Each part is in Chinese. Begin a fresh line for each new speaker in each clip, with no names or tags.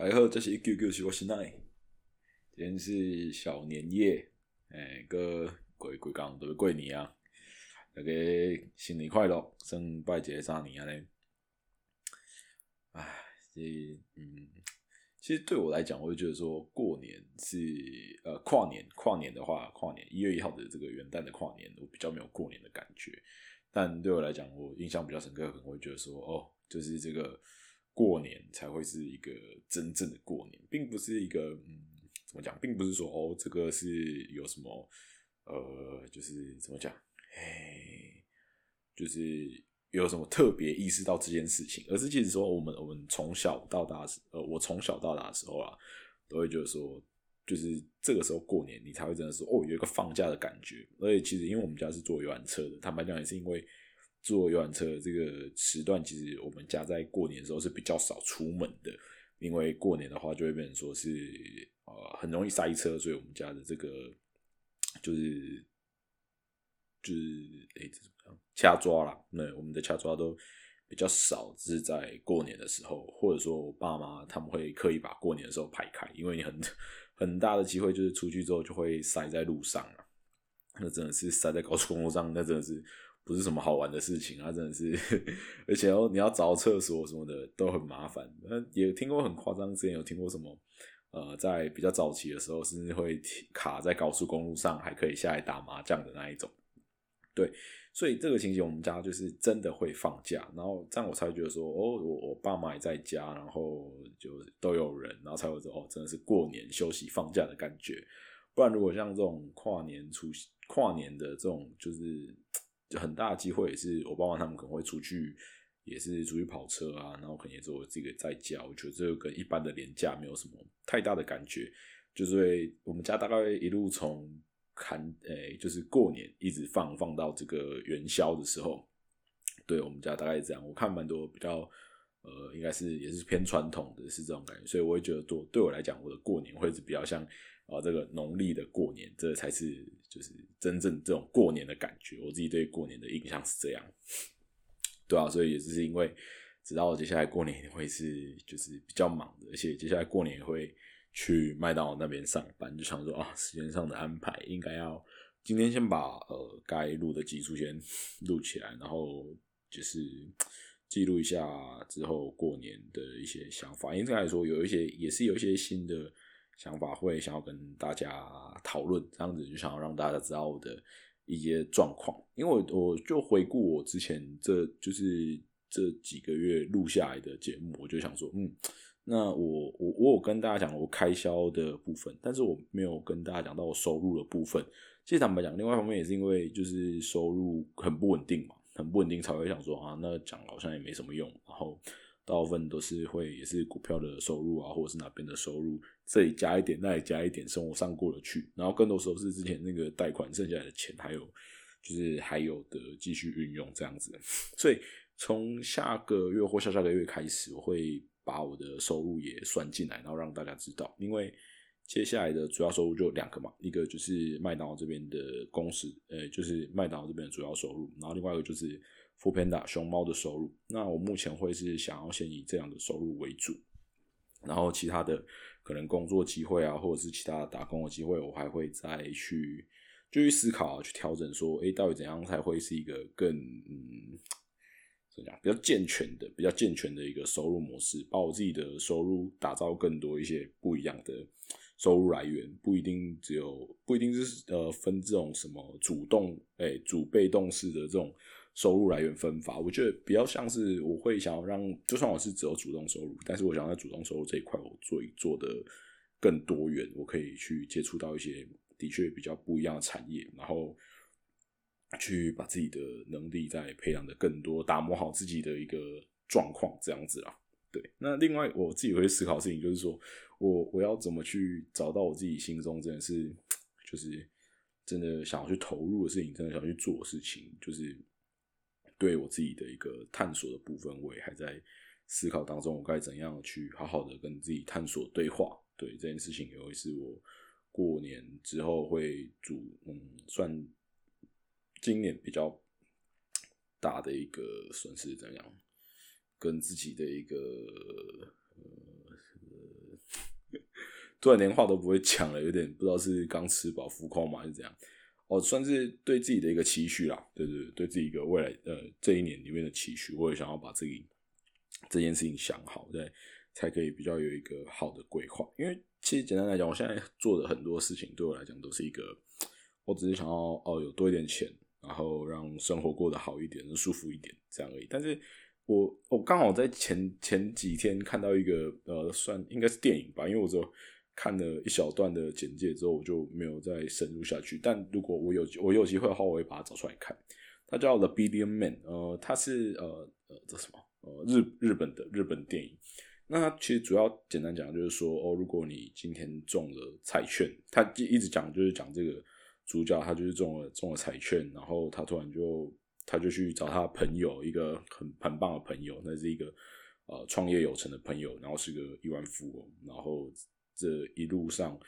大家好，这是 QQ 是我是奈，今天是小年夜，哎，个过过刚都是过年啊，大家新年快乐，圣拜节三年啊嘞？哎，这嗯，其实对我来讲，我会觉得说过年是呃跨年，跨年的话，跨年一月一号的这个元旦的跨年，我比较没有过年的感觉。但对我来讲，我印象比较深刻，可能会觉得说，哦，就是这个。过年才会是一个真正的过年，并不是一个嗯，怎么讲，并不是说哦，这个是有什么呃，就是怎么讲，哎，就是有什么特别意识到这件事情，而是其实说我们我们从小到大时呃，我从小到大的时候啊，都会觉得说，就是这个时候过年，你才会真的说哦，有一个放假的感觉。而且其实因为我们家是坐游览车的，坦白讲也是因为。坐游览车这个时段，其实我们家在过年的时候是比较少出门的，因为过年的话就会变成说是呃很容易塞车，所以我们家的这个就是就是哎怎么样掐抓啦，那我们的掐抓都比较少，是在过年的时候，或者说我爸妈他们会刻意把过年的时候排开，因为你很很大的机会就是出去之后就会塞在路上了，那真的是塞在高速公路上，那真的是。不是什么好玩的事情啊，真的是，而且哦，你要找厕所什么的都很麻烦。那也听过很夸张，之前有听过什么，呃，在比较早期的时候，甚至会卡在高速公路上，还可以下来打麻将的那一种。对，所以这个情形，我们家就是真的会放假，然后这样我才觉得说，哦，我我爸妈也在家，然后就都有人，然后才会说，哦，真的是过年休息放假的感觉。不然如果像这种跨年出跨年的这种，就是。就很大的机会也是我爸妈他们可能会出去，也是出去跑车啊，然后可能也是我自己在家。我觉得这个跟一般的年假没有什么太大的感觉，就是我们家大概一路从看，诶，就是过年一直放放到这个元宵的时候，对我们家大概是这样。我看蛮多比较，呃，应该是也是偏传统的是这种感觉，所以我会觉得多对我来讲，我的过年会是比较像。啊，这个农历的过年，这才是就是真正这种过年的感觉。我自己对过年的印象是这样，对啊，所以也是因为知道接下来过年会是就是比较忙的，而且接下来过年会去麦当劳那边上班，就想说啊，时间上的安排应该要今天先把呃该录的集数先录起来，然后就是记录一下之后过年的一些想法。因此来说，有一些也是有一些新的。想法会想要跟大家讨论，这样子就想要让大家知道我的一些状况。因为我我就回顾我之前这就是这几个月录下来的节目，我就想说，嗯，那我我我有跟大家讲我开销的部分，但是我没有跟大家讲到我收入的部分。其实坦白讲，另外一方面也是因为就是收入很不稳定嘛，很不稳定才会想说啊，那讲好像也没什么用，然后。大部分都是会也是股票的收入啊，或者是哪边的收入，这里加一点，那里加一点，生活上过得去。然后更多时候是之前那个贷款剩下来的钱，还有就是还有的继续运用这样子。所以从下个月或下下个月开始，我会把我的收入也算进来，然后让大家知道。因为接下来的主要收入就两个嘛，一个就是麦当劳这边的公司，呃，就是麦当劳这边的主要收入，然后另外一个就是。富 Panda 熊猫的收入，那我目前会是想要先以这样的收入为主，然后其他的可能工作机会啊，或者是其他的打工的机会，我还会再去就去思考去调整，说哎，到底怎样才会是一个更嗯怎样比较健全的、比较健全的一个收入模式，把我自己的收入打造更多一些不一样的收入来源，不一定只有不一定是呃分这种什么主动哎主被动式的这种。收入来源分发，我觉得比较像是我会想要让，就算我是只有主动收入，但是我想要在主动收入这一块，我做一做的更多元，我可以去接触到一些的确比较不一样的产业，然后去把自己的能力再培养的更多，打磨好自己的一个状况，这样子啊。对，那另外我自己会思考事情，就是说我我要怎么去找到我自己心中真的是，就是真的想要去投入的事情，真的想去做的事情，就是。对我自己的一个探索的部分，我也还在思考当中，我该怎样去好好的跟自己探索对话。对这件事情，也会是我过年之后会主嗯，算今年比较大的一个损失，怎样跟自己的一个呃 突然连话都不会讲了，有点不知道是刚吃饱浮夸嘛，还是怎样。哦，算是对自己的一个期许啦，对对对，对自己一个未来呃这一年里面的期许，我也想要把自己这件事情想好，对，才可以比较有一个好的规划。因为其实简单来讲，我现在做的很多事情对我来讲都是一个，我只是想要哦有多一点钱，然后让生活过得好一点，舒服一点这样而已。但是我我刚好在前前几天看到一个呃，算应该是电影吧，因为我只有。看了一小段的简介之后，我就没有再深入下去。但如果我有我有机会的话，我会把它找出来看。它叫《The Billion Man》，呃，它是呃呃这什么呃日日本的日本电影。那它其实主要简单讲就是说，哦，如果你今天中了彩券，他一直讲就是讲这个主角他就是中了中了彩券，然后他突然就他就去找他朋友，一个很很棒的朋友，那是一个呃创业有成的朋友，然后是个亿万富翁，然后。这一路上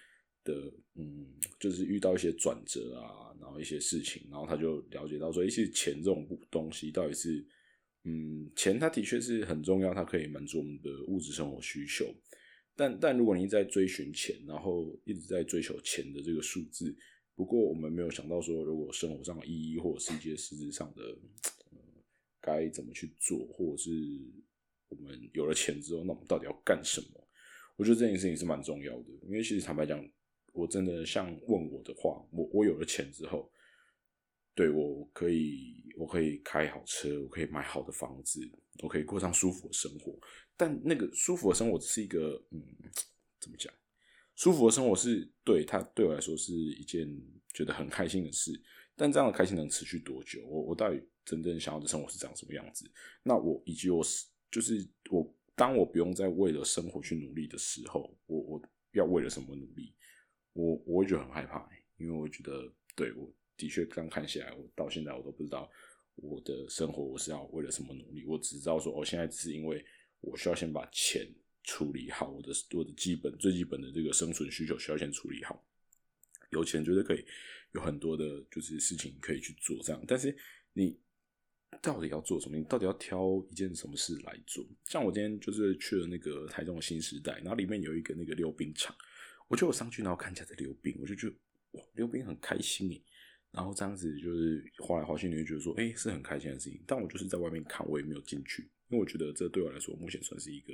的，嗯，就是遇到一些转折啊，然后一些事情，然后他就了解到说，一些钱这种东西到底是，嗯，钱它的确是很重要，它可以满足我们的物质生活需求。但但如果你在追寻钱，然后一直在追求钱的这个数字，不过我们没有想到说，如果生活上的意义或者是一些实质上的，该怎么去做，或者是我们有了钱之后，那我们到底要干什么？我觉得这件事情是蛮重要的，因为其实坦白讲，我真的像问我的话，我我有了钱之后，对我可以我可以开好车，我可以买好的房子，我可以过上舒服的生活。但那个舒服的生活是一个，嗯，怎么讲？舒服的生活是对他对我来说是一件觉得很开心的事。但这样的开心能持续多久？我我到底真正想要的生活是长什么样子？那我以及我是就是我。当我不用再为了生活去努力的时候，我我要为了什么努力？我我会觉得很害怕，因为我觉得，对我的确刚看起来，我到现在我都不知道我的生活我是要为了什么努力。我只知道说，我现在只是因为我需要先把钱处理好，我的我的基本最基本的这个生存需求需要先处理好。有钱绝对可以有很多的，就是事情可以去做这样，但是你。到底要做什么？你到底要挑一件什么事来做？像我今天就是去了那个台中的新时代，然后里面有一个那个溜冰场，我就上去然后看起来在溜冰，我就觉得哇，溜冰很开心诶。然后这样子就是滑来滑去，你会觉得说，哎，是很开心的事情。但我就是在外面看，我也没有进去，因为我觉得这对我来说目前算是一个。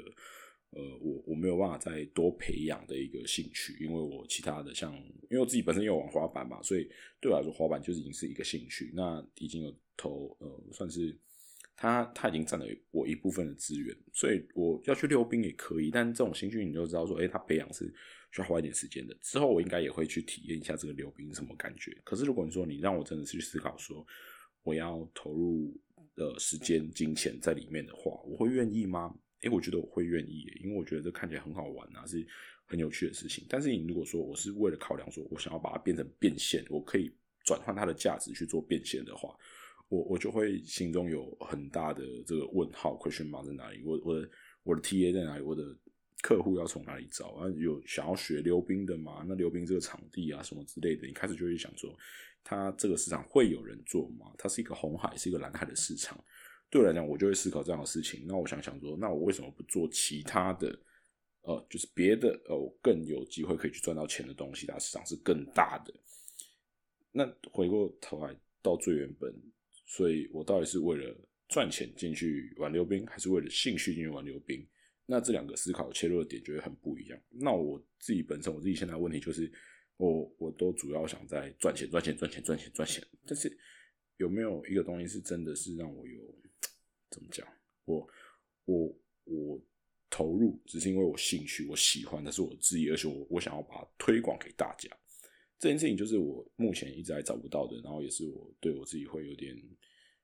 呃，我我没有办法再多培养的一个兴趣，因为我其他的像，因为我自己本身有玩滑板嘛，所以对我来说滑板就已经是一个兴趣。那已经有投呃，算是他他已经占了我一部分的资源，所以我要去溜冰也可以。但这种兴趣你就知道说，哎，他培养是需要花一点时间的。之后我应该也会去体验一下这个溜冰什么感觉。可是如果你说你让我真的是去思考说，我要投入的时间金钱在里面的话，我会愿意吗？哎，我觉得我会愿意，因为我觉得这看起来很好玩啊，是很有趣的事情。但是你如果说我是为了考量说，我想要把它变成变现，我可以转换它的价值去做变现的话，我我就会心中有很大的这个问号，question mark 在哪里？我我的我的 TA 在哪里？我的客户要从哪里找？啊，有想要学溜冰的吗？那溜冰这个场地啊，什么之类的，你开始就会想说，它这个市场会有人做吗？它是一个红海，是一个蓝海的市场。对我来讲，我就会思考这样的事情。那我想想说，那我为什么不做其他的？呃，就是别的，呃，我更有机会可以去赚到钱的东西，它市场是更大的。那回过头来到最原本，所以我到底是为了赚钱进去玩溜冰，还是为了兴趣进去玩溜冰？那这两个思考切入的点就会很不一样。那我自己本身，我自己现在问题就是，我我都主要想在赚钱、赚钱、赚钱、赚钱、赚钱，但是有没有一个东西是真的是让我有？怎么讲？我我我投入只是因为我兴趣，我喜欢，那是我自己，而且我我想要把它推广给大家。这件事情就是我目前一直还找不到的，然后也是我对我自己会有点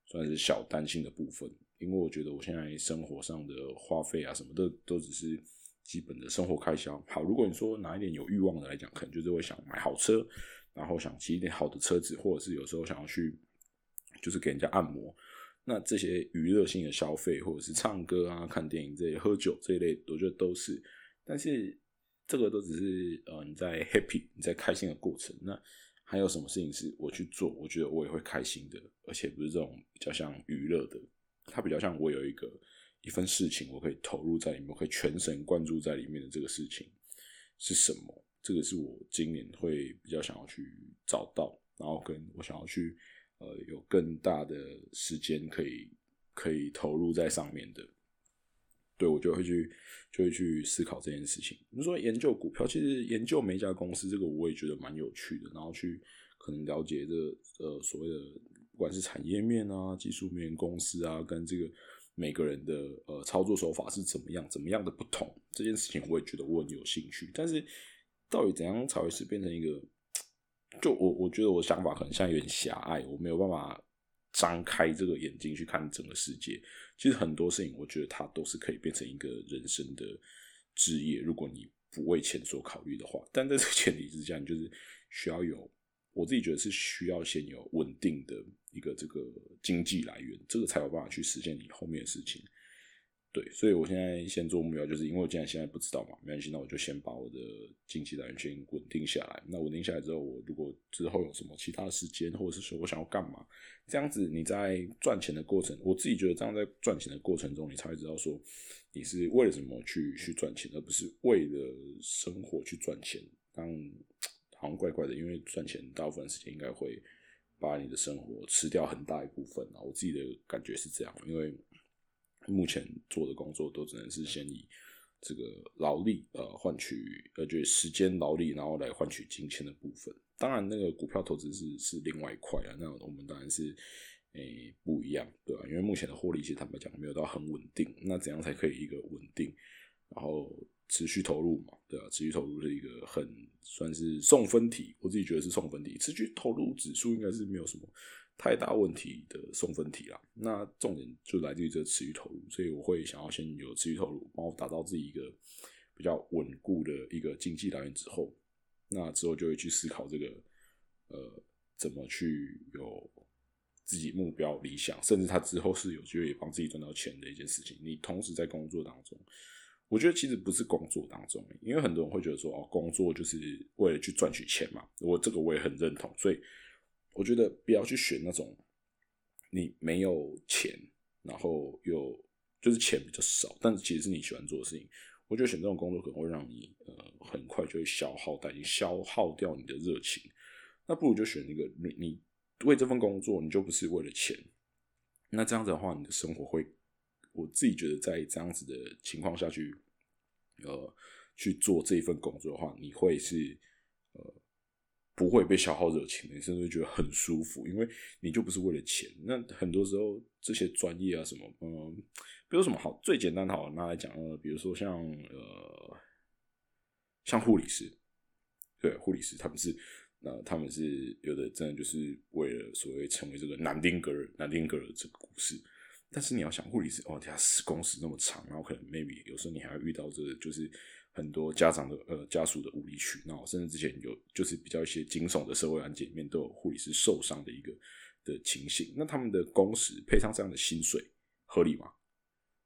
算是小担心的部分，因为我觉得我现在生活上的花费啊什么的都只是基本的生活开销。好，如果你说哪一点有欲望的来讲，可能就是会想买好车，然后想骑一点好的车子，或者是有时候想要去就是给人家按摩。那这些娱乐性的消费，或者是唱歌啊、看电影这些、喝酒这一类，我觉得都是。但是这个都只是呃你在 happy、你在开心的过程。那还有什么事情是我去做，我觉得我也会开心的，而且不是这种比较像娱乐的，它比较像我有一个一份事情，我可以投入在里面，我可以全神贯注在里面的这个事情。是什么？这个是我今年会比较想要去找到，然后跟我想要去呃有更大的时间可以可以投入在上面的。对我就会去就会去思考这件事情。你说研究股票，其实研究每一家公司，这个我也觉得蛮有趣的。然后去可能了解这呃所谓的不管是产业面啊、技术面、公司啊，跟这个。每个人的呃操作手法是怎么样，怎么样的不同，这件事情我也觉得我有兴趣。但是到底怎样才会是变成一个？就我我觉得我想法可能现在有点狭隘，我没有办法张开这个眼睛去看整个世界。其实很多事情，我觉得它都是可以变成一个人生的职业，如果你不为钱所考虑的话。但在这个前提之下，你就是需要有。我自己觉得是需要先有稳定的一个这个经济来源，这个才有办法去实现你后面的事情。对，所以我现在先做目标，就是因为我既然现在不知道嘛，没关系，那我就先把我的经济来源先稳定下来。那稳定下来之后，我如果之后有什么其他的时间，或者是说我想要干嘛，这样子你在赚钱的过程，我自己觉得这样在赚钱的过程中，你才会知道说你是为了什么去去赚钱，而不是为了生活去赚钱。当好像怪怪的，因为赚钱大部分时间应该会把你的生活吃掉很大一部分啊。我自己的感觉是这样，因为目前做的工作都只能是先以这个劳力呃换取呃就是时间劳力，然后来换取金钱的部分。当然，那个股票投资是是另外一块啊。那我们当然是诶不一样，对吧？因为目前的获利其实坦白讲没有到很稳定。那怎样才可以一个稳定？然后。持续投入嘛，对啊，持续投入是一个很算是送分题，我自己觉得是送分题。持续投入指数应该是没有什么太大问题的送分题啦。那重点就来自于这个持续投入，所以我会想要先有持续投入，帮我打造自己一个比较稳固的一个经济来源之后，那之后就会去思考这个呃怎么去有自己目标理想，甚至他之后是有机会帮自己赚到钱的一件事情。你同时在工作当中。我觉得其实不是工作当中，因为很多人会觉得说哦，工作就是为了去赚取钱嘛。我这个我也很认同，所以我觉得不要去选那种你没有钱，然后又就是钱比较少，但其实是你喜欢做的事情。我觉得选这种工作可能会让你呃很快就会消耗殆尽，消耗掉你的热情。那不如就选一个你你为这份工作，你就不是为了钱。那这样子的话，你的生活会。我自己觉得，在这样子的情况下去，呃，去做这一份工作的话，你会是呃不会被消耗热情的，你甚至会觉得很舒服，因为你就不是为了钱。那很多时候这些专业啊什么，嗯，比如什么好最简单的好拿来讲呃，比如说像呃像护理师，对护理师他们是那他们是有的，真的就是为了所谓成为这个南丁格尔南丁格尔这个故事。但是你要想护理师哦，他工时那么长，然后可能 maybe 有时候你还要遇到这个，就是很多家长的呃家属的无理取闹，甚至之前有就是比较一些惊悚的社会案件里面都有护理师受伤的一个的情形。那他们的工时配上这样的薪水合理吗？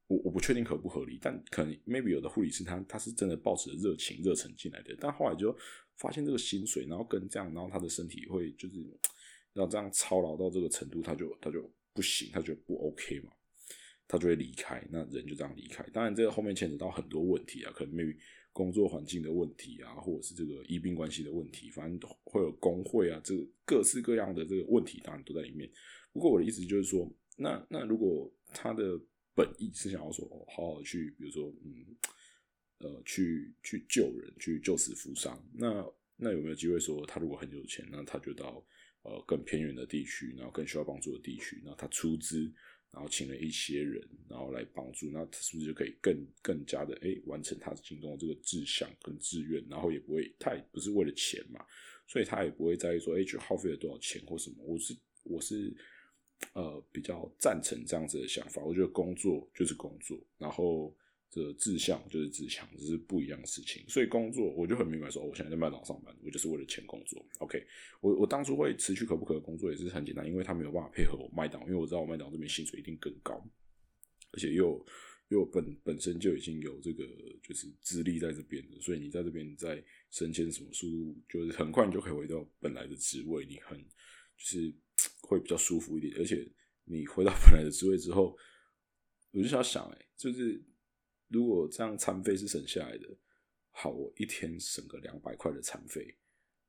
我我不确定合不合理，但可能 maybe 有的护理师他他是真的抱持热情热忱进来的，但后来就发现这个薪水，然后跟这样，然后他的身体会就是要这样操劳到这个程度，他就他就不行，他觉得不 OK 嘛。他就会离开，那人就这样离开。当然，这个后面牵扯到很多问题啊，可能 maybe 工作环境的问题啊，或者是这个医病关系的问题，反正会有工会啊，这各式各样的这个问题，当然都在里面。不过我的意思就是说，那那如果他的本意是想要说，好好去，比如说，嗯，呃，去去救人，去救死扶伤，那那有没有机会说，他如果很有钱，那他就到呃更偏远的地区，然后更需要帮助的地区，然后他出资。然后请了一些人，然后来帮助，那他是不是就可以更更加的哎完成他心中的这个志向跟志愿？然后也不会太不是为了钱嘛，所以他也不会在意说哎就耗费了多少钱或什么。我是我是呃比较赞成这样子的想法，我觉得工作就是工作，然后。这志向就是志向，这是不一样的事情。所以工作我就很明白，说我现在在麦当劳上班，我就是为了钱工作。OK，我我当初会辞去可不可工作也是很简单，因为他没有办法配合我麦当，因为我知道我麦当这边薪水一定更高，而且又又本本身就已经有这个就是资历在这边的，所以你在这边在升迁什么速度，就是很快你就可以回到本来的职位，你很就是 会比较舒服一点。而且你回到本来的职位之后，我就想想，哎，就是。如果这样餐费是省下来的，好，我一天省个两百块的餐费，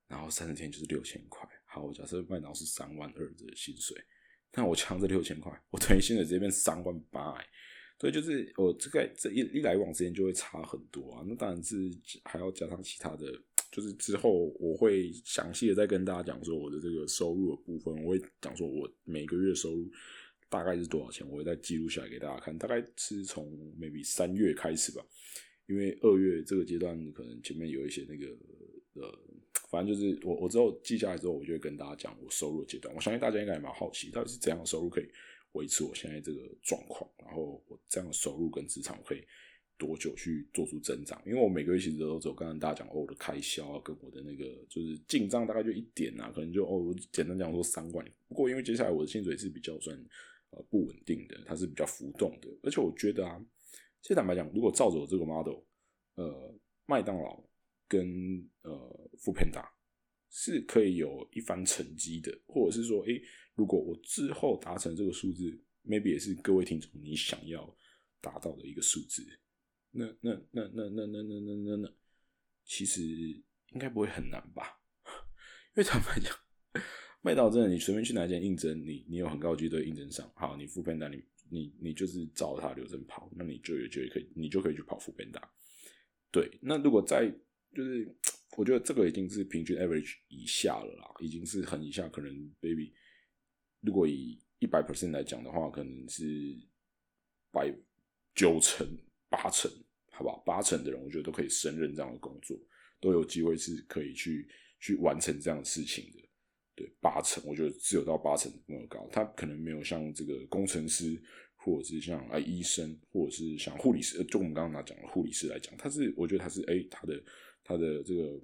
然后三十天就是六千块。好，我假设麦当劳是三万二的薪水，那我抢这六千块，我等于薪水直接变三万八。哎，所以，就是我这个这一一来往之间就会差很多啊。那当然是还要加上其他的，就是之后我会详细的再跟大家讲说我的这个收入的部分，我会讲说我每个月收入大概是多少钱，我会再记录下来给大家看。大概是从 maybe 三月开始吧，因为二月这个阶段可能前面有一些那个呃，反正就是我我之后记下来之后，我就会跟大家讲我收入阶段。我相信大家应该也蛮好奇，到底是怎样的收入可以。维持我现在这个状况，然后我这样的收入跟资产可以多久去做出增长？因为我每个月其实都走，刚刚大家讲哦，我的开销，跟我的那个就是进账大概就一点啊，可能就哦，简单讲说三万。不过因为接下来我的薪水是比较算呃不稳定的，它是比较浮动的，而且我觉得啊，其实坦白讲，如果照着我这个 model，呃，麦当劳跟呃富平达是可以有一番成绩的，或者是说，诶。如果我之后达成这个数字，maybe 也是各位听众你想要达到的一个数字，那那那那那那那那那那，其实应该不会很难吧？因为坦白讲，麦当劳真的，你随便去哪间应征，你你有很高几率应征上。好，你副班达，你你你就是照他流程跑，那你就有就可以，你就可以去跑副班达。对，那如果在就是，我觉得这个已经是平均 average 以下了啦，已经是很以下，可能 baby。如果以一百 percent 来讲的话，可能是百九成、八成，好吧？八成的人，我觉得都可以胜任这样的工作，都有机会是可以去去完成这样的事情的。对，八成，我觉得只有到八成那么高。他可能没有像这个工程师，或者是像啊医生，或者是像护理师，就我们刚刚拿讲的护理师来讲，他是我觉得他是哎，他的他的这个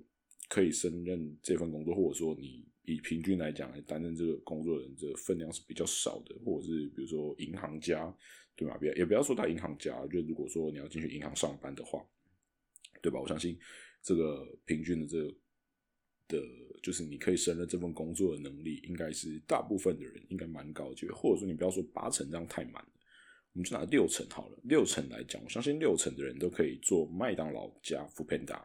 可以胜任这份工作，或者说你。以平均来讲，担任这个工作的人这个分量是比较少的，或者是比如说银行家，对吧？不要也不要说他银行家，就如果说你要进去银行上班的话，对吧？我相信这个平均的这个的，就是你可以胜任这份工作的能力，应该是大部分的人应该蛮高就或者说你不要说八成这样太满了，我们就拿六成好了。六成来讲，我相信六成的人都可以做麦当劳加 f o o Panda。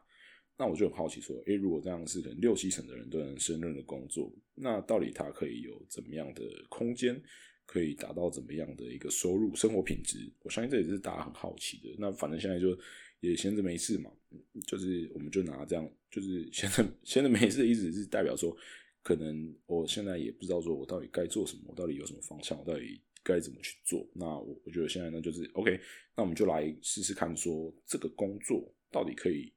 那我就很好奇，说，诶，如果这样是可能六七成的人都能胜任的工作，那到底他可以有怎么样的空间，可以达到怎么样的一个收入、生活品质？我相信这也是大家很好奇的。那反正现在就也闲着没事嘛，就是我们就拿这样，就是闲着闲着没事的，意思是代表说，可能我现在也不知道说我到底该做什么，我到底有什么方向，我到底该怎么去做。那我我觉得现在呢，就是 OK，那我们就来试试看，说这个工作到底可以。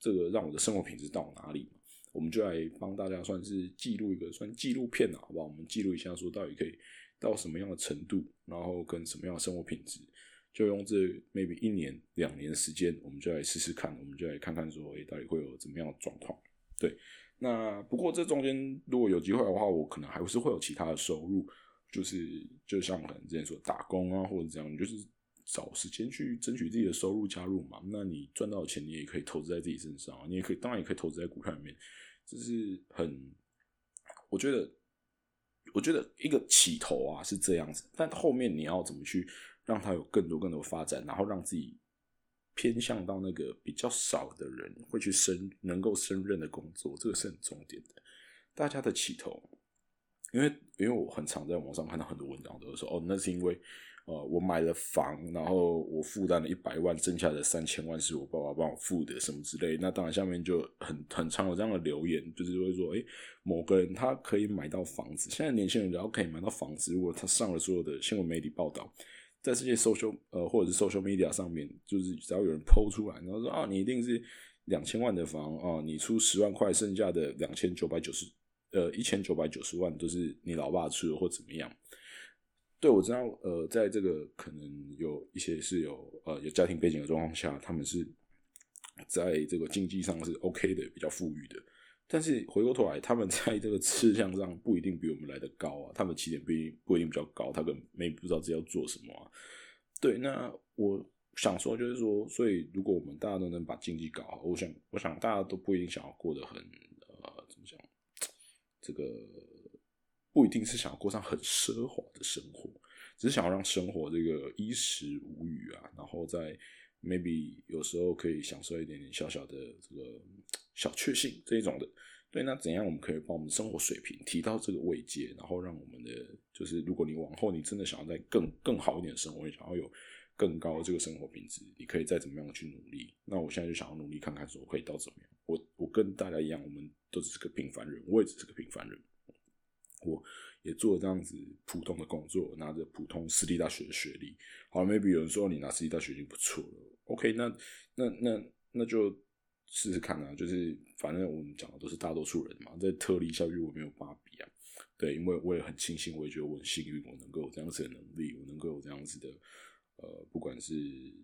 这个让我的生活品质到哪里？我们就来帮大家算是记录一个算纪录片啊，好不好？我们记录一下，说到底可以到什么样的程度，然后跟什么样的生活品质，就用这 maybe 一年两年的时间，我们就来试试看，我们就来看看说，哎，到底会有怎么样的状况？对，那不过这中间如果有机会的话，我可能还是会有其他的收入，就是就像可能之前说打工啊，或者这样，就是。找时间去争取自己的收入加入嘛？那你赚到钱，你也可以投资在自己身上，你也可以，当然也可以投资在股票里面。这是很，我觉得，我觉得一个起头啊是这样子，但后面你要怎么去让他有更多更多发展，然后让自己偏向到那个比较少的人会去升能够升任的工作，这个是很重点的。大家的起头，因为因为我很常在网上看到很多文章，都是说哦，那是因为。呃，我买了房，然后我负担了一百万，剩下的三千万是我爸爸帮我付的，什么之类。那当然，下面就很很常有这样的留言，就是会说，哎，某个人他可以买到房子。现在年轻人只要可以买到房子，如果他上了所有的新闻媒体报道，在这些 social 呃或者是 social media 上面，就是只要有人抛出来，然后说啊，你一定是两千万的房啊，你出十万块，剩下的两千九百九十呃一千九百九十万都是你老爸出的，或怎么样。对，我知道，呃，在这个可能有一些是有呃有家庭背景的状况下，他们是在这个经济上是 OK 的，比较富裕的。但是回过头来，他们在这个吃相上不一定比我们来的高啊，他们起点不一不一定比较高，他可能没不知道自己要做什么啊。对，那我想说就是说，所以如果我们大家都能把经济搞好，我想，我想大家都不一定想要过得很呃怎么讲，这个。不一定是想要过上很奢华的生活，只是想要让生活这个衣食无虞啊，然后在 maybe 有时候可以享受一点点小小的这个小确幸这一种的。对，那怎样我们可以把我们的生活水平提到这个位阶，然后让我们的就是如果你往后你真的想要在更更好一点的生活，想要有更高的这个生活品质，你可以再怎么样去努力。那我现在就想要努力看看，说可以到怎么样。我我跟大家一样，我们都只是个平凡人，我也只是个平凡人。我也做这样子普通的工作，拿着普通私立大学的学历。好，maybe 有人说你拿私立大学已经不错了。OK，那那那那就试试看啊。就是反正我们讲的都是大多数人嘛，在特例教育我没有办法比啊。对，因为我也很庆幸，我也觉得我很幸运，我能够有这样子的能力，我能够有这样子的呃，不管是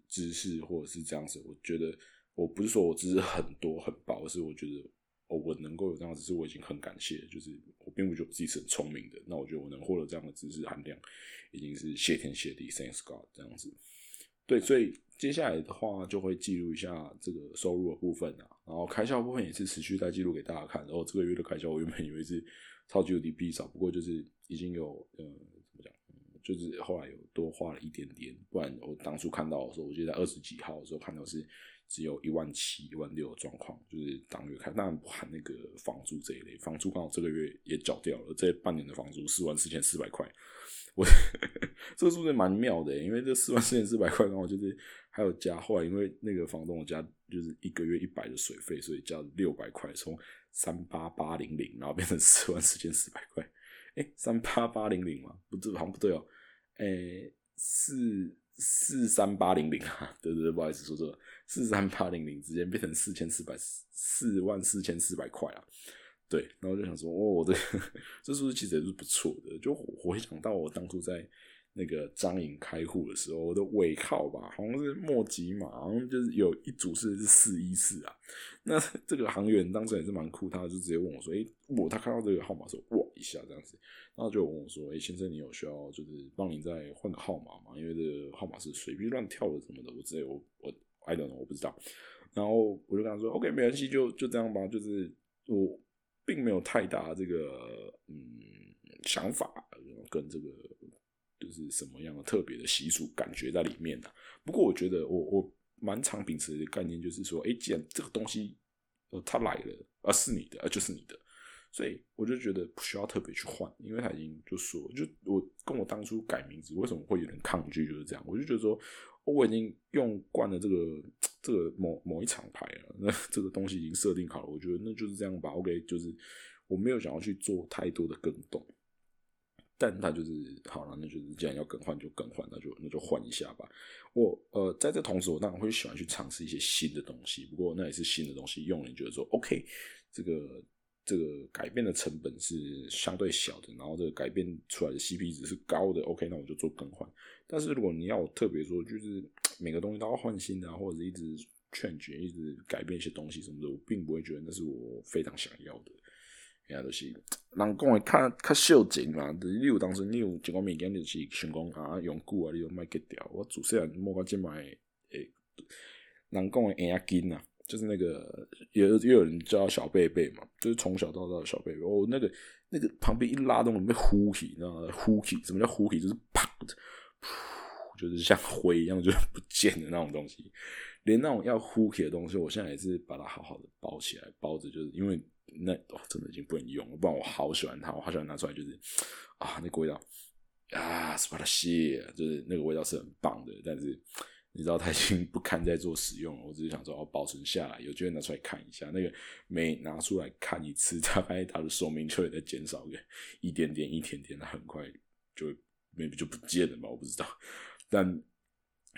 知识或者是这样子，我觉得我不是说我知识很多很薄，而是我觉得。哦，我能够有这样子，是我已经很感谢。就是我并不觉得自己是很聪明的，那我觉得我能获得这样的知识含量，已经是谢天谢地，Thanks God 这样子。对，所以接下来的话就会记录一下这个收入的部分啊，然后开销部分也是持续在记录给大家看。然后这个月的开销，我原本以为是超级无敌逼少，不过就是已经有呃怎么讲，就是后来有多花了一点点。不然我当初看到的时候，我记得在二十几号的时候看到是。只有一万七、一万六的状况，就是当月开，当然不含那个房租这一类。房租刚好这个月也缴掉了，这半年的房租四万四千四百块。我这个数字蛮妙的，因为这四万四千四百块然后就是还有加，后来因为那个房东加就是一个月一百的水费，所以加六百块，从三八八零零然后变成四万四千四百块。哎，三八八零零吗？不对，好像不对哦。哎，四。四三八零零啊，对对对，不好意思说错了，四三八零零直接变成四千四百四万四千四百块啊，对，然后就想说，哦，我这这数字其实也是不错的，就回想到我当初在。那个张颖开户的时候，我的尾号吧，好像是莫吉嘛，好像就是有一组是是四一四啊。那这个行员当时也是蛮酷，他就直接问我说：“哎，我他看到这个号码时候，哇一下这样子，然后就问我说：‘哎，先生，你有需要就是帮您再换个号码吗？因为这个号码是随便乱跳的什么的，我直接我我 I don't 我不知道。’然后我就跟他说：‘OK，没关系，就就这样吧。’就是我并没有太大这个嗯想法跟这个。就是什么样的特别的习俗感觉在里面呢？不过我觉得我我蛮常秉持的概念就是说，哎，既然这个东西呃它来了，而是你的，而就是你的，所以我就觉得不需要特别去换，因为他已经就说，就我跟我当初改名字为什么会有点抗拒，就是这样，我就觉得说，我已经用惯了这个这个某某一场牌了，那这个东西已经设定好了，我觉得那就是这样吧。OK，就是我没有想要去做太多的更动。但他就是好了，那就是既然要更换就更换，那就那就换一下吧。我呃，在这同时，我当然会喜欢去尝试一些新的东西。不过那也是新的东西，用了你觉得说 OK，这个这个改变的成本是相对小的，然后这个改变出来的 CP 值是高的。OK，那我就做更换。但是如果你要我特别说，就是每个东西都要换新的，或者一直劝绝、一直改变一些东西什么的，我并不会觉得那是我非常想要的。遐就是人讲的较较少钱嘛，就是你有当时你有一个物件，就是想讲啊用久啊，你就卖给掉。我自细汉摸过即买诶，人讲的眼压金啊，就是那个有又有人叫小贝贝嘛，就是从小到大的小贝贝。哦，那个那个旁边一拉动，被呼起，你知道吗？呼起，什么叫呼起？就是啪的，就是像灰一样，就是不见的那种东西。连那种要呼起的东西，我现在也是把它好好的包起来，包着，就是因为。那哦，真的已经不能用了。不然我好喜欢它，我好喜欢拿出来，就是啊，那个味道啊，是把它卸，就是那个味道是很棒的。但是你知道，它已经不堪再做使用了。我只是想说，哦，保存下来，有机会拿出来看一下。那个每拿出来看一次，大概它的寿命就会在减少个一点点、一点点，它很快就 maybe 就不见了吧？我不知道，但。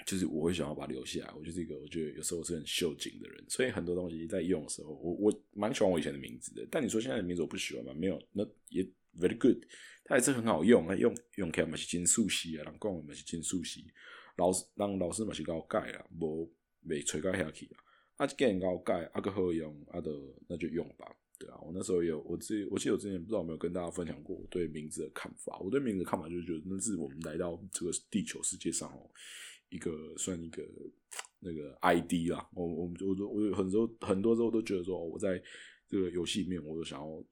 就是我会想要把它留下来，我就是一个我觉得有时候是很秀景的人，所以很多东西在用的时候，我我蛮喜欢我以前的名字的。但你说现在的名字我不喜欢吗？没有，那也 very good，它还是很好用啊，用用起来嘛是金素系啊，人讲嘛是金素系，老师让老师嘛是高改啊，无未吹改下去啊，啊既然高改啊个好用啊的那就用吧，对啊，我那时候有我自己，我记得我之前不知道有没有跟大家分享过我对名字的看法，我对名字的看法就是觉得那是我们来到这个地球世界上哦。一个算一个那个 ID 啦，我我们我我我很多很多时候都觉得说，我在这个游戏里面，我都想要，我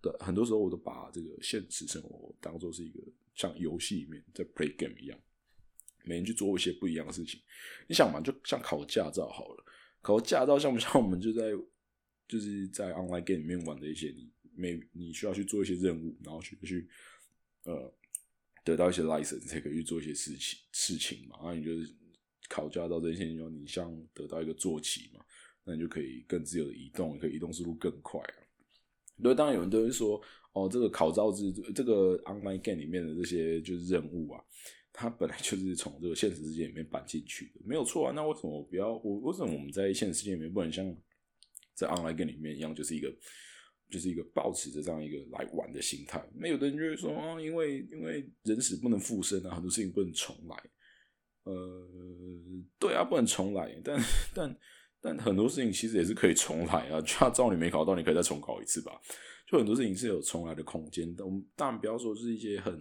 的很多时候我都把这个现实生活当做是一个像游戏里面在 play game 一样。每天去做一些不一样的事情。你想嘛，就像考驾照好了，考驾照像不像我们就在就是在 online game 里面玩的一些，你每你需要去做一些任务，然后去去呃得到一些 license 才可以去做一些事情事情嘛。然后你就是考驾照这些，你你像得到一个坐骑嘛，那你就可以更自由的移动，可以移动速度更快啊。对，当然有人都会说，哦，这个考照制这个 online game 里面的这些就是任务啊。它本来就是从这个现实世界里面搬进去的，没有错啊。那为什么我不要我？为什么我们在现实世界里面不能像在 online game 里面一样，就是一个就是一个保持着这样一个来玩的心态？那有的人就会说啊，因为因为人死不能复生啊，很多事情不能重来。呃，对啊，不能重来，但但但很多事情其实也是可以重来啊。驾照你没考到，你可以再重考一次吧。就很多事情是有重来的空间的。我们当然不要说是一些很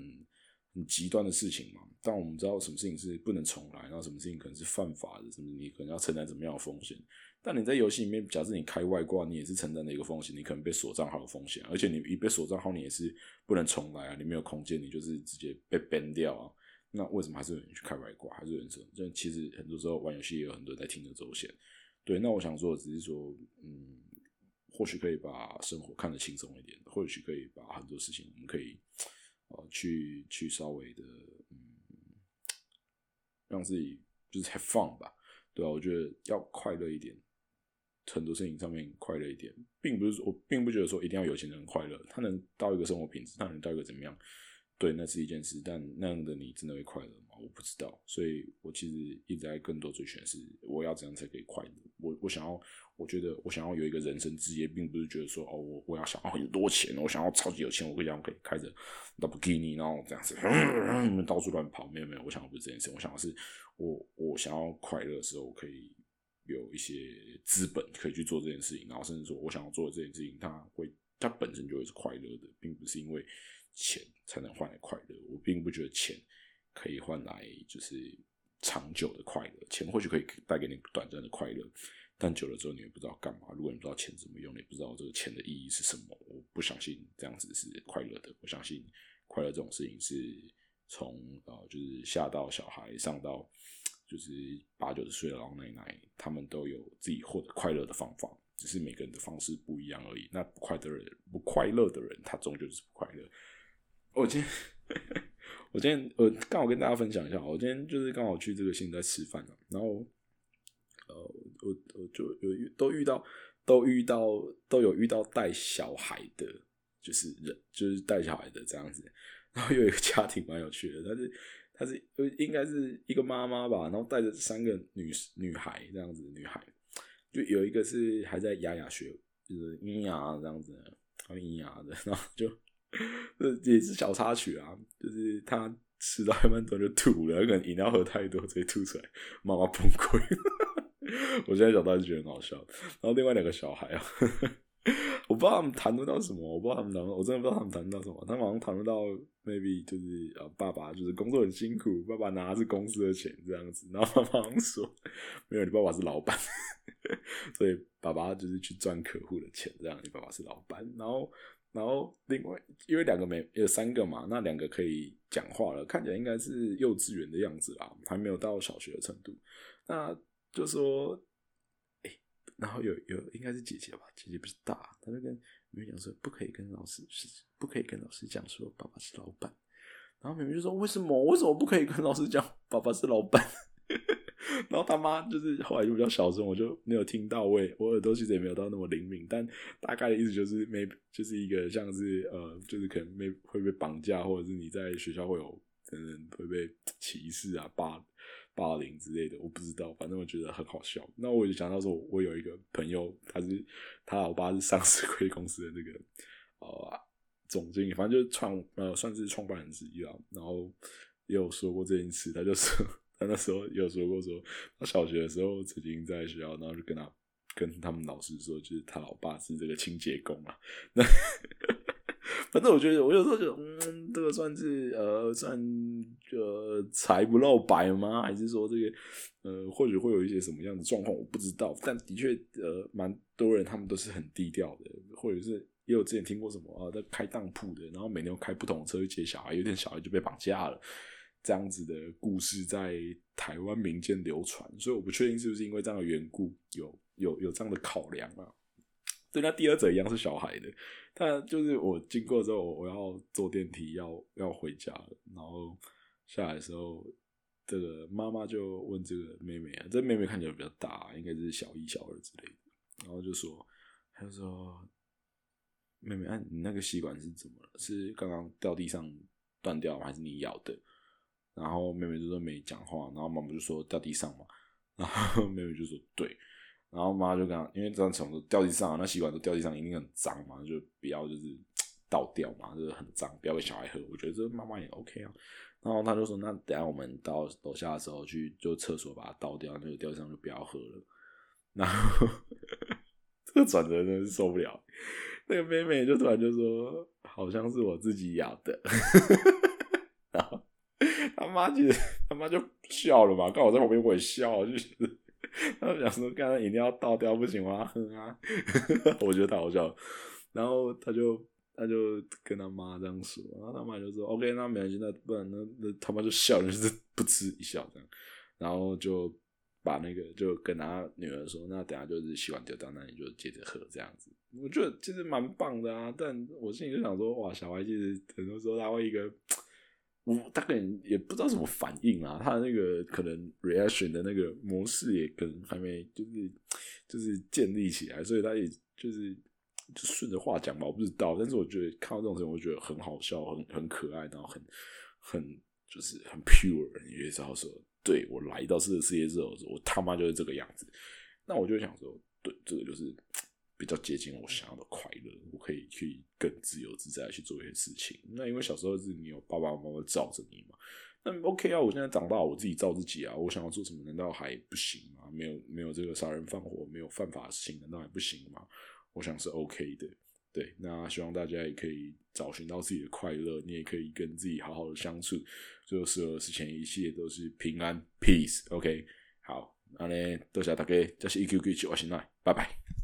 很极端的事情嘛。但我们知道什么事情是不能重来，然后什么事情可能是犯法的，什么你可能要承担怎么样的风险。但你在游戏里面，假设你开外挂，你也是承担的一个风险，你可能被锁账号的风险，而且你一被锁账号，你也是不能重来啊，你没有空间，你就是直接被 ban 掉啊。那为什么还是有人去开外挂，还是有人说，这其实很多时候玩游戏也有很多人在听着走险。对，那我想说，只是说，嗯，或许可以把生活看得轻松一点，或许可以把很多事情，我们可以呃去去稍微的。嗯让自己就是 have fun 吧，对啊，我觉得要快乐一点，很多事情上面快乐一点，并不是我并不觉得说一定要有钱人快乐，他能到一个生活品质，他能到一个怎么样，对，那是一件事，但那样的你真的会快乐吗？我不知道，所以我其实一直在更多追寻是我要怎样才可以快乐，我我想要。我觉得我想要有一个人生职业，并不是觉得说哦，我我要想要很多钱，我想要超级有钱，我可以这样可以开着兰博基尼，然后这样子到处乱跑。没有没有，我想要不是这件事，我想要是我我想要快乐的时候，我可以有一些资本可以去做这件事情，然后甚至说我想要做的这件事情，它会它本身就会是快乐的，并不是因为钱才能换来快乐。我并不觉得钱可以换来就是长久的快乐，钱或许可以带给你短暂的快乐。但久了之后，你也不知道干嘛。如果你不知道钱怎么用，你不知道这个钱的意义是什么。我不相信这样子是快乐的。我相信快乐这种事情是从呃，就是下到小孩，上到就是八九十岁的老奶奶，他们都有自己获得快乐的方法，只是每个人的方式不一样而已。那不快的人，不快乐的人，他终究是不快乐。我今天，我今天，我刚好跟大家分享一下，我今天就是刚好去这个新在吃饭了，然后。呃，我我就有都遇到都遇到都有遇到带小孩的，就是人就是带小孩的这样子，然后有一个家庭蛮有趣的，他是他是应该是一个妈妈吧，然后带着三个女女孩这样子，女孩就有一个是还在牙牙学，就是咿呀这样子，还咿呀的，然后就 这也是小插曲啊，就是他吃到一半突然就吐了，可能饮料喝太多直接吐出来，妈妈崩溃。我现在想到就觉得很好笑，然后另外两个小孩啊，我不知道他们谈论到什么，我不知道他们谈，我真的不知道他们谈论到什么。他们好像谈论到 maybe 就是呃，爸爸就是工作很辛苦，爸爸拿的是公司的钱这样子，然后妈妈说没有，你爸爸是老板，所以爸爸就是去赚客户的钱，这样你爸爸是老板。然后然后另外因为两个没有三个嘛，那两个可以讲话了，看起来应该是幼稚园的样子啦，还没有到小学的程度。那就说，哎，然后有有应该是姐姐吧，姐姐不是大，她就跟妹妹讲说，不可以跟老师是，不可以跟老师讲说爸爸是老板。然后妹妹就说，为什么？为什么不可以跟老师讲爸爸是老板？然后他妈就是后来就比较小声，我就没有听到位，我耳朵其实也没有到那么灵敏，但大概的意思就是没就是一个像是呃，就是可能没会被绑架，或者是你在学校会有可能会被歧视啊霸。霸凌之类的，我不知道，反正我觉得很好笑。那我就想到说，我有一个朋友，他是他老爸是上市贵公司的那个呃总经理，反正就是创呃算是创办人之一啊。然后也有说过这件事，他就说那时候有说过说，他小学的时候曾经在学校，然后就跟他跟他们老师说，就是他老爸是这个清洁工啊。那反正我觉得，我有时候觉得，嗯，这个算是呃，算呃，财不露白吗？还是说这个呃，或许会有一些什么样的状况？我不知道。但的确，呃，蛮多人他们都是很低调的，或者是也有之前听过什么啊，在开当铺的，然后每天开不同的车去接小孩，有点小孩就被绑架了。这样子的故事在台湾民间流传，所以我不确定是不是因为这样的缘故，有有有这样的考量啊。对，那第二者一样是小孩的，但就是我经过之后，我要坐电梯要要回家，然后下来的时候，这个妈妈就问这个妹妹啊，这妹妹看起来比较大，应该是小一、小二之类的，然后就说，她就说，妹妹，啊，你那个吸管是怎么了？是刚刚掉地上断掉，还是你咬的？然后妹妹就说没讲话，然后妈妈就说掉地上嘛，然后 妹妹就说对。然后妈就跟他，因为这样虫子掉地上，那吸管都掉地上，一定很脏嘛，就不要就是 倒掉嘛，就是很脏，不要给小孩喝。我觉得这妈妈也 OK 啊。然后他就说，那等下我们到楼下的时候去就厕所把它倒掉，那个掉地上就不要喝了。然后 这个转折真是受不了，那个妹妹就突然就说，好像是我自己咬的。他妈就他妈就笑了嘛，刚好在旁边我也笑，就是。他想说，刚刚饮料倒掉不行，我要喝啊！我觉得太好笑了。然后他就他就跟他妈这样说，然后他妈就说：“OK，那没关系，那不然那那他妈就笑，就是不吃一笑这样。”然后就把那个就跟他女儿说：“那等下就是洗完丢掉，那你就接着喝这样子。”我觉得其实蛮棒的啊，但我心里就想说：“哇，小孩其实很多时候他会一个。”我大概也不知道怎么反应啊，他那个可能 reaction 的那个模式也可能还没就是就是建立起来，所以他也就是就顺着话讲吧，我不知道。但是我觉得看到这种事情，我觉得很好笑，很很可爱，然后很很就是很 pure，你也知道说，对我来到这个世界之后，我他妈就是这个样子。那我就想说，对，这个就是。比较接近我想要的快乐，我可以去更自由自在去做一些事情。那因为小时候是你有爸爸妈妈罩着你嘛，那 OK 啊，我现在长大，我自己罩自己啊。我想要做什么，难道还不行吗？没有没有这个杀人放火，没有犯法的事情，难道还不行吗？我想是 OK 的。对，那希望大家也可以找寻到自己的快乐，你也可以跟自己好好的相处，最后所有事情一切都是平安 peace。OK，好，那呢，多谢大家，这是 EQ 鬼球，我是奈，拜拜。